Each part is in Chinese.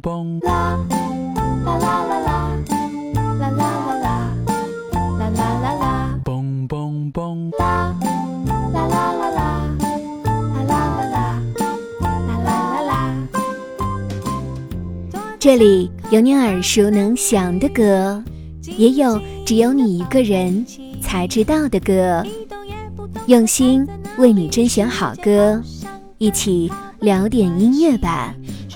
嘣啦啦啦啦啦，啦啦啦啦，啦啦啦啦。啦啦啦啦啦啦啦啦，啦啦啦啦。这里有你耳熟能详的歌，也有只有你一个人才知道的歌。用心为你甄选好歌，一起聊点音乐吧。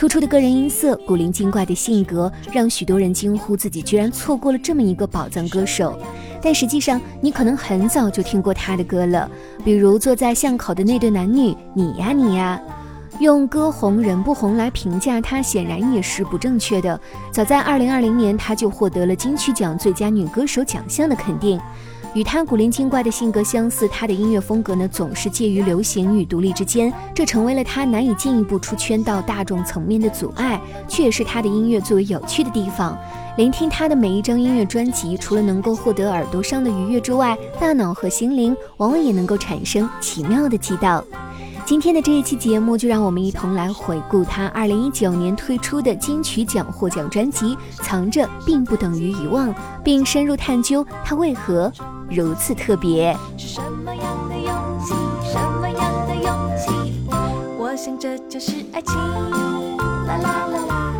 突出的个人音色、古灵精怪的性格，让许多人惊呼自己居然错过了这么一个宝藏歌手。但实际上，你可能很早就听过他的歌了，比如坐在巷口的那对男女，你呀你呀。用歌红人不红来评价他，显然也是不正确的。早在2020年，他就获得了金曲奖最佳女歌手奖项的肯定。与他古灵精怪的性格相似，他的音乐风格呢总是介于流行与独立之间，这成为了他难以进一步出圈到大众层面的阻碍，却也是他的音乐最为有趣的地方。聆听他的每一张音乐专辑，除了能够获得耳朵上的愉悦之外，大脑和心灵往往也能够产生奇妙的激荡。今天的这一期节目，就让我们一同来回顾他二零一九年推出的金曲奖获奖专辑《藏着并不等于遗忘》，并深入探究他为何如此特别。是什么样的勇气？什么样的勇气？我想这就是爱情。啦啦啦啦。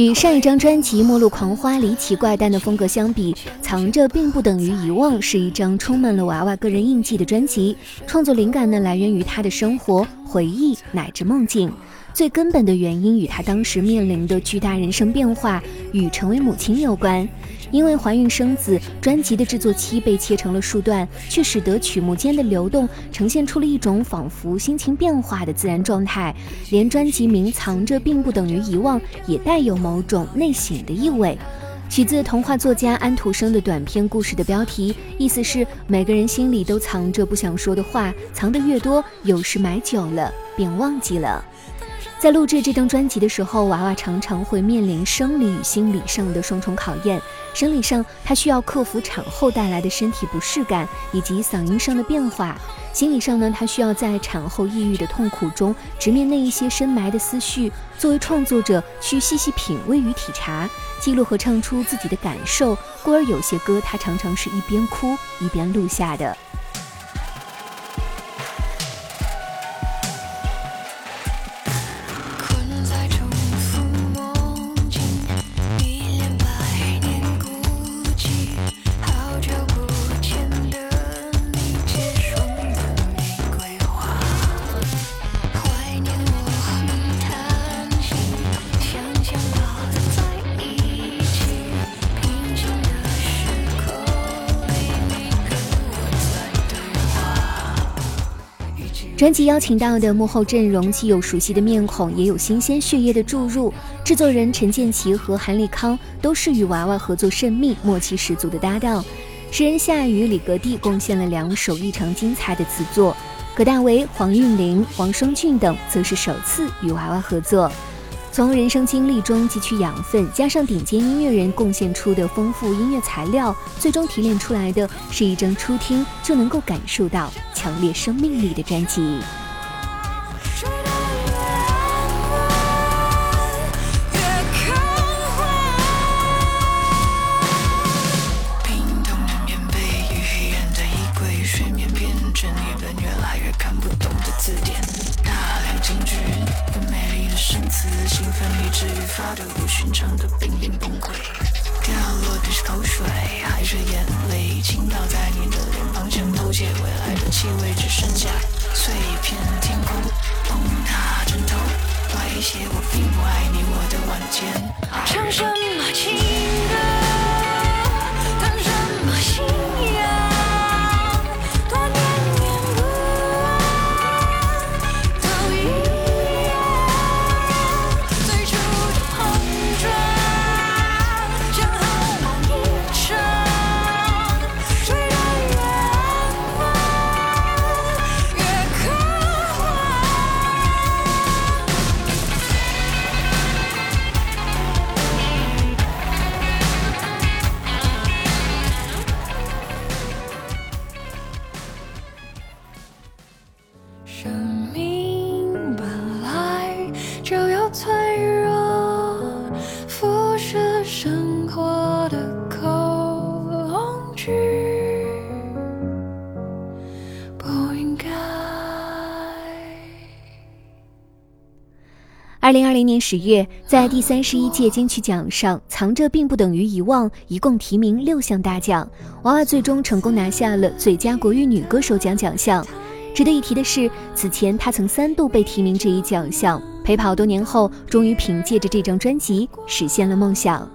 与上一张专辑《末路狂花》离奇怪诞的风格相比，藏着并不等于遗忘，是一张充满了娃娃个人印记的专辑。创作灵感呢，来源于他的生活、回忆乃至梦境。最根本的原因与他当时面临的巨大人生变化与成为母亲有关。因为怀孕生子，专辑的制作期被切成了数段，却使得曲目间的流动呈现出了一种仿佛心情变化的自然状态。连专辑名藏着并不等于遗忘，也带有某种内省的意味。取自童话作家安徒生的短篇故事的标题，意思是每个人心里都藏着不想说的话，藏得越多，有时买久了便忘记了。在录制这张专辑的时候，娃娃常常会面临生理与心理上的双重考验。生理上，他需要克服产后带来的身体不适感以及嗓音上的变化；心理上呢，他需要在产后抑郁的痛苦中直面那一些深埋的思绪。作为创作者，去细细品味与体察，记录和唱出自己的感受。故而，有些歌他常常是一边哭一边录下的。专辑邀请到的幕后阵容既有熟悉的面孔，也有新鲜血液的注入。制作人陈建奇和韩立康都是与娃娃合作甚密、默契十足的搭档。诗人夏雨、李格弟贡献了两首异常精彩的词作。葛大为、黄韵玲、黄双俊等则是首次与娃娃合作。从人生经历中汲取养分，加上顶尖音乐人贡献出的丰富音乐材料，最终提炼出来的是一张初听就能够感受到强烈生命力的专辑。的濒临崩溃，掉落的是口水还是眼泪？倾倒在你的脸庞，前偷窃未来的气味，只剩下碎片天空崩塌枕头，威胁我并不爱你，我的晚间。唱什么情歌，二零二零年十月，在第三十一届金曲奖上，《藏着并不等于遗忘》一共提名六项大奖，娃娃最终成功拿下了最佳国语女歌手奖奖项。值得一提的是，此前她曾三度被提名这一奖项，陪跑多年后，终于凭借着这张专辑实现了梦想。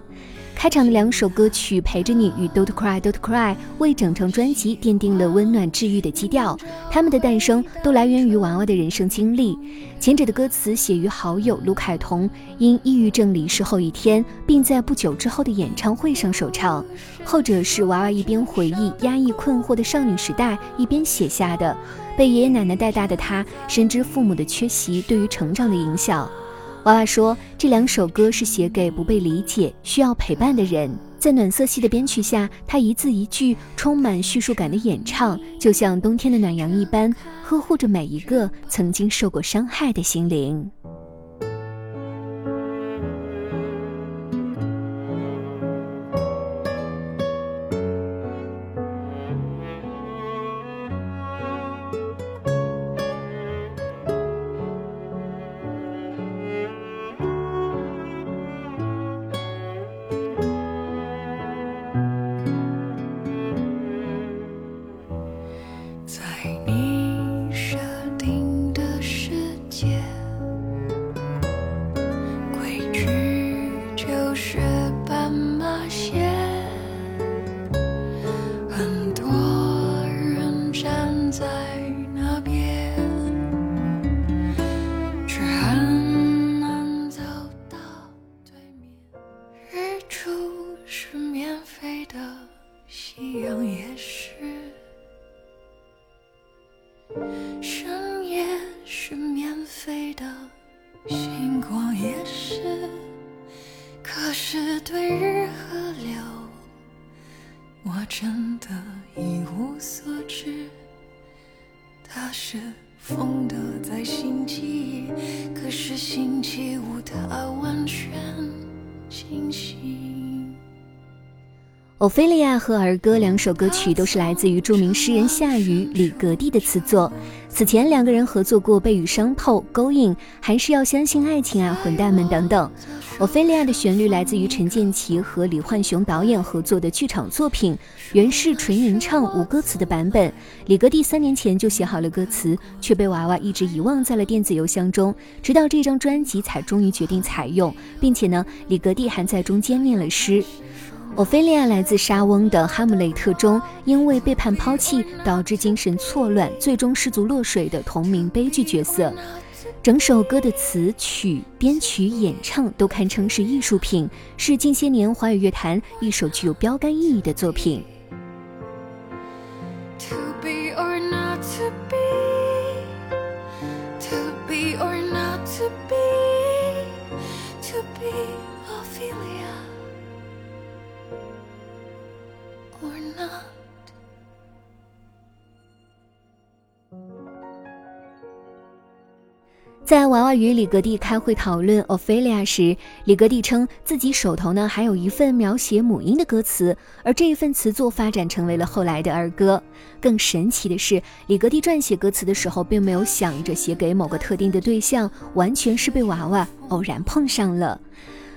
开场的两首歌曲《陪着你》与《Don't Cry Don't Cry》为整张专辑奠定了温暖治愈的基调。他们的诞生都来源于娃娃的人生经历。前者的歌词写于好友卢凯彤因抑郁症离世后一天，并在不久之后的演唱会上首唱；后者是娃娃一边回忆压抑困惑的少女时代，一边写下的。被爷爷奶奶带大的他，深知父母的缺席对于成长的影响。娃娃说，这两首歌是写给不被理解、需要陪伴的人。在暖色系的编曲下，他一字一句充满叙述感的演唱，就像冬天的暖阳一般，呵护着每一个曾经受过伤害的心灵。期五它完全清醒。《欧菲利亚》和《儿歌》两首歌曲都是来自于著名诗人夏雨、李格弟的词作。此前两个人合作过《被雨伤透》《勾引》，还是要相信爱情啊，混蛋们等等。《欧菲利亚》的旋律来自于陈建奇和李焕雄导演合作的剧场作品，原是纯吟唱无歌词的版本。李格弟三年前就写好了歌词，却被娃娃一直遗忘在了电子邮箱中，直到这张专辑才终于决定采用，并且呢，李格弟还在中间念了诗。欧菲利亚来自莎翁的《哈姆雷特》中，因为背叛抛弃导致精神错乱，最终失足落水的同名悲剧角色。整首歌的词曲、编曲、演唱都堪称是艺术品，是近些年华语乐坛一首具有标杆意义的作品。在娃娃与李格蒂开会讨论 Ophelia 时，李格蒂称自己手头呢还有一份描写母婴的歌词，而这一份词作发展成为了后来的儿歌。更神奇的是，李格蒂撰写歌词的时候，并没有想着写给某个特定的对象，完全是被娃娃偶然碰上了。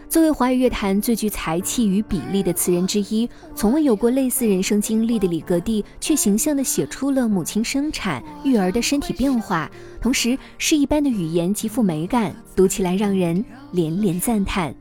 作为华语乐坛最具才气与比例的词人之一，从未有过类似人生经历的李格弟，却形象地写出了母亲生产、育儿的身体变化，同时诗一般的语言极富美感，读起来让人连连赞叹。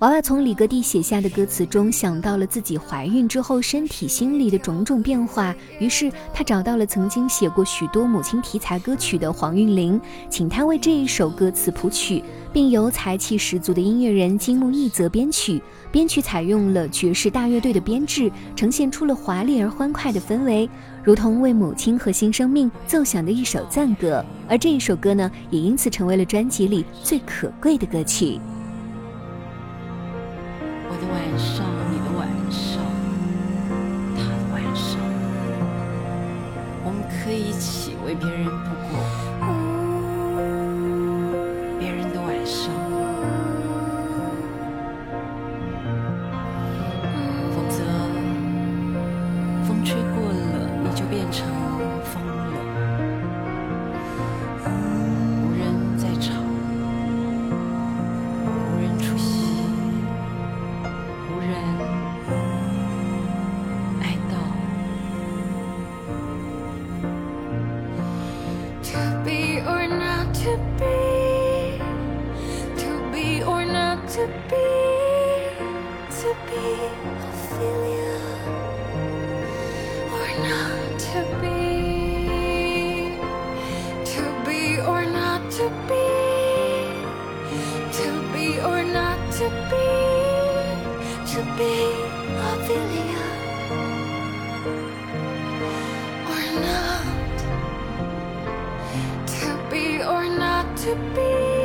娃娃从李格弟写下的歌词中想到了自己怀孕之后身体、心理的种种变化，于是他找到了曾经写过许多母亲题材歌曲的黄韵玲，请她为这一首歌词谱曲，并由才气十足的音乐人金木一泽编曲。编曲采用了爵士大乐队的编制，呈现出了华丽而欢快的氛围，如同为母亲和新生命奏响的一首赞歌。而这一首歌呢，也因此成为了专辑里最可贵的歌曲。你的晚上，你的晚上，他的晚上，我们可以一起为别人度过 not. To be or not to be,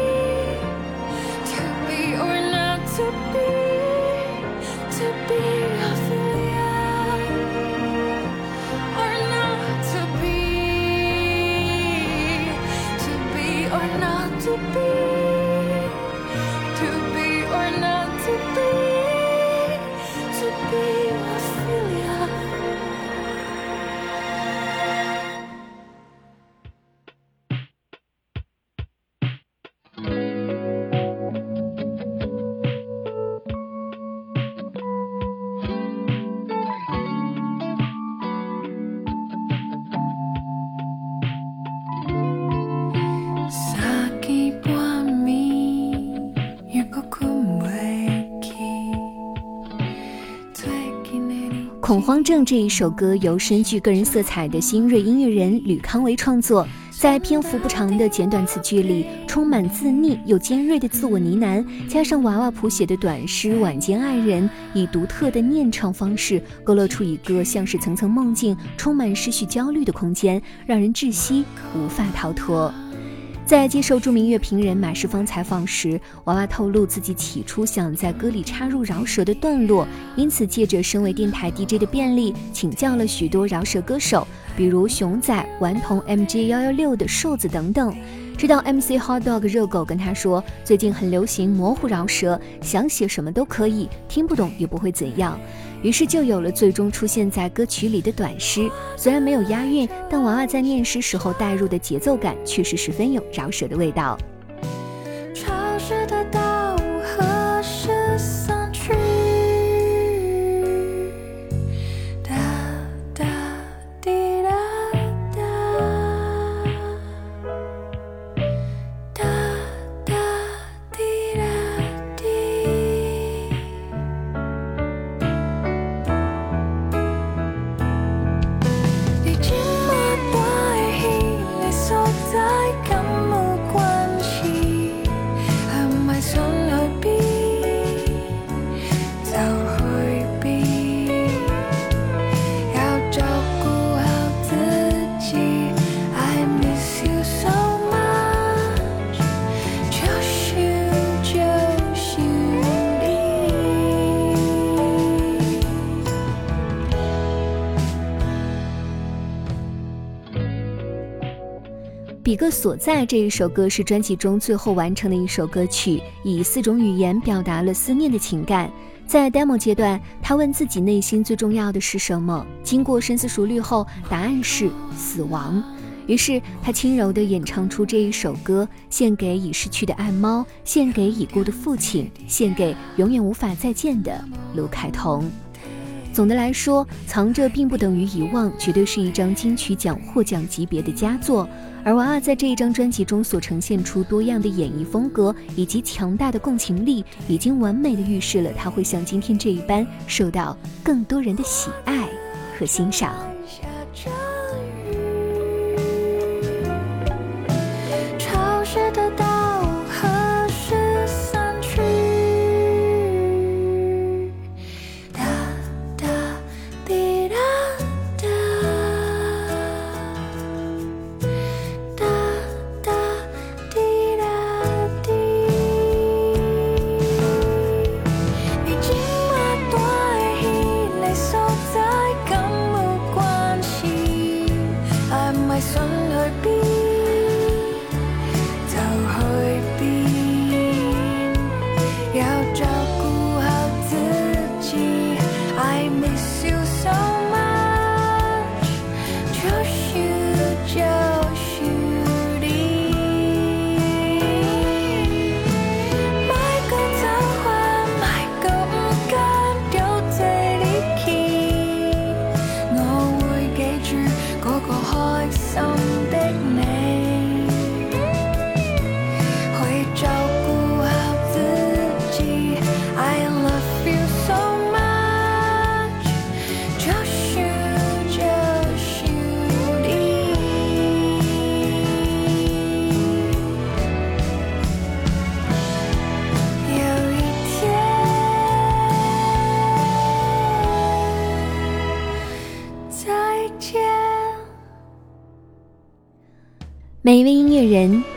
恐慌症》这一首歌由深具个人色彩的新锐音乐人吕康维创作，在篇幅不长的简短词句里，充满自溺又尖锐的自我呢喃，加上娃娃谱写的短诗《晚间爱人》，以独特的念唱方式勾勒出一个像是层层梦境、充满失序焦虑的空间，让人窒息，无法逃脱。在接受著名乐评人马世芳采访时，娃娃透露自己起初想在歌里插入饶舌的段落，因此借着身为电台 DJ 的便利，请教了许多饶舌歌手，比如熊仔、顽童、MJ 幺幺六的瘦子等等。知道 MC Hot Dog 热狗跟他说，最近很流行模糊饶舌，想写什么都可以，听不懂也不会怎样。于是就有了最终出现在歌曲里的短诗。虽然没有押韵，但娃娃在念诗时候带入的节奏感确实十分有饶舌的味道。所在这一首歌是专辑中最后完成的一首歌曲，以四种语言表达了思念的情感。在 demo 阶段，他问自己内心最重要的是什么？经过深思熟虑后，答案是死亡。于是他轻柔地演唱出这一首歌，献给已逝去的爱猫，献给已故的父亲，献给永远无法再见的卢凯彤。总的来说，藏着并不等于遗忘，绝对是一张金曲奖获奖级别的佳作。而娃娃在这一张专辑中所呈现出多样的演绎风格以及强大的共情力，已经完美的预示了他会像今天这一般受到更多人的喜爱和欣赏。